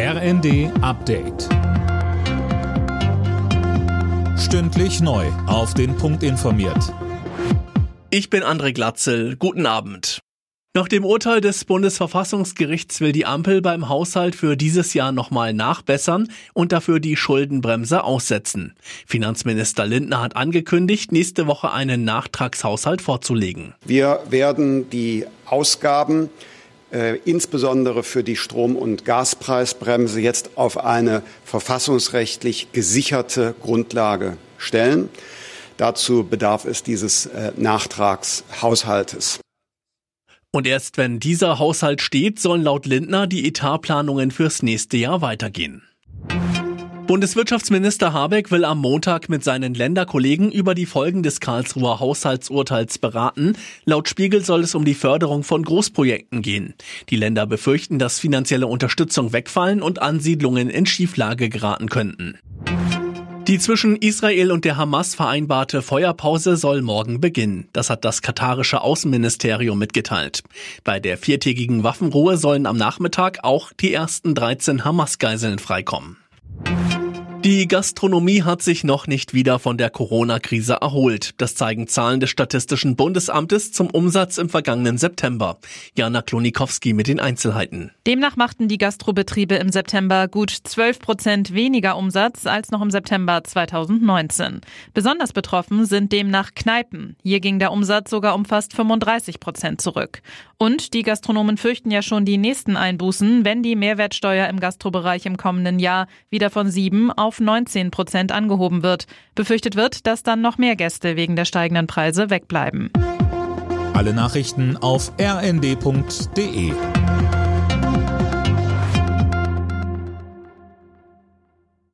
RND Update. Stündlich neu. Auf den Punkt informiert. Ich bin André Glatzel. Guten Abend. Nach dem Urteil des Bundesverfassungsgerichts will die Ampel beim Haushalt für dieses Jahr nochmal nachbessern und dafür die Schuldenbremse aussetzen. Finanzminister Lindner hat angekündigt, nächste Woche einen Nachtragshaushalt vorzulegen. Wir werden die Ausgaben äh, insbesondere für die Strom- und Gaspreisbremse jetzt auf eine verfassungsrechtlich gesicherte Grundlage stellen. Dazu bedarf es dieses äh, Nachtragshaushaltes. Und erst wenn dieser Haushalt steht, sollen laut Lindner die Etatplanungen fürs nächste Jahr weitergehen. Bundeswirtschaftsminister Habeck will am Montag mit seinen Länderkollegen über die Folgen des Karlsruher Haushaltsurteils beraten. Laut Spiegel soll es um die Förderung von Großprojekten gehen. Die Länder befürchten, dass finanzielle Unterstützung wegfallen und Ansiedlungen in Schieflage geraten könnten. Die zwischen Israel und der Hamas vereinbarte Feuerpause soll morgen beginnen. Das hat das katarische Außenministerium mitgeteilt. Bei der viertägigen Waffenruhe sollen am Nachmittag auch die ersten 13 Hamas-Geiseln freikommen. Die Gastronomie hat sich noch nicht wieder von der Corona-Krise erholt. Das zeigen Zahlen des Statistischen Bundesamtes zum Umsatz im vergangenen September. Jana Klonikowski mit den Einzelheiten. Demnach machten die Gastrobetriebe im September gut 12 Prozent weniger Umsatz als noch im September 2019. Besonders betroffen sind demnach Kneipen. Hier ging der Umsatz sogar um fast 35 Prozent zurück. Und die Gastronomen fürchten ja schon die nächsten Einbußen, wenn die Mehrwertsteuer im Gastrobereich im kommenden Jahr wieder von 7 auf auf 19 Prozent angehoben wird. Befürchtet wird, dass dann noch mehr Gäste wegen der steigenden Preise wegbleiben. Alle Nachrichten auf rnd.de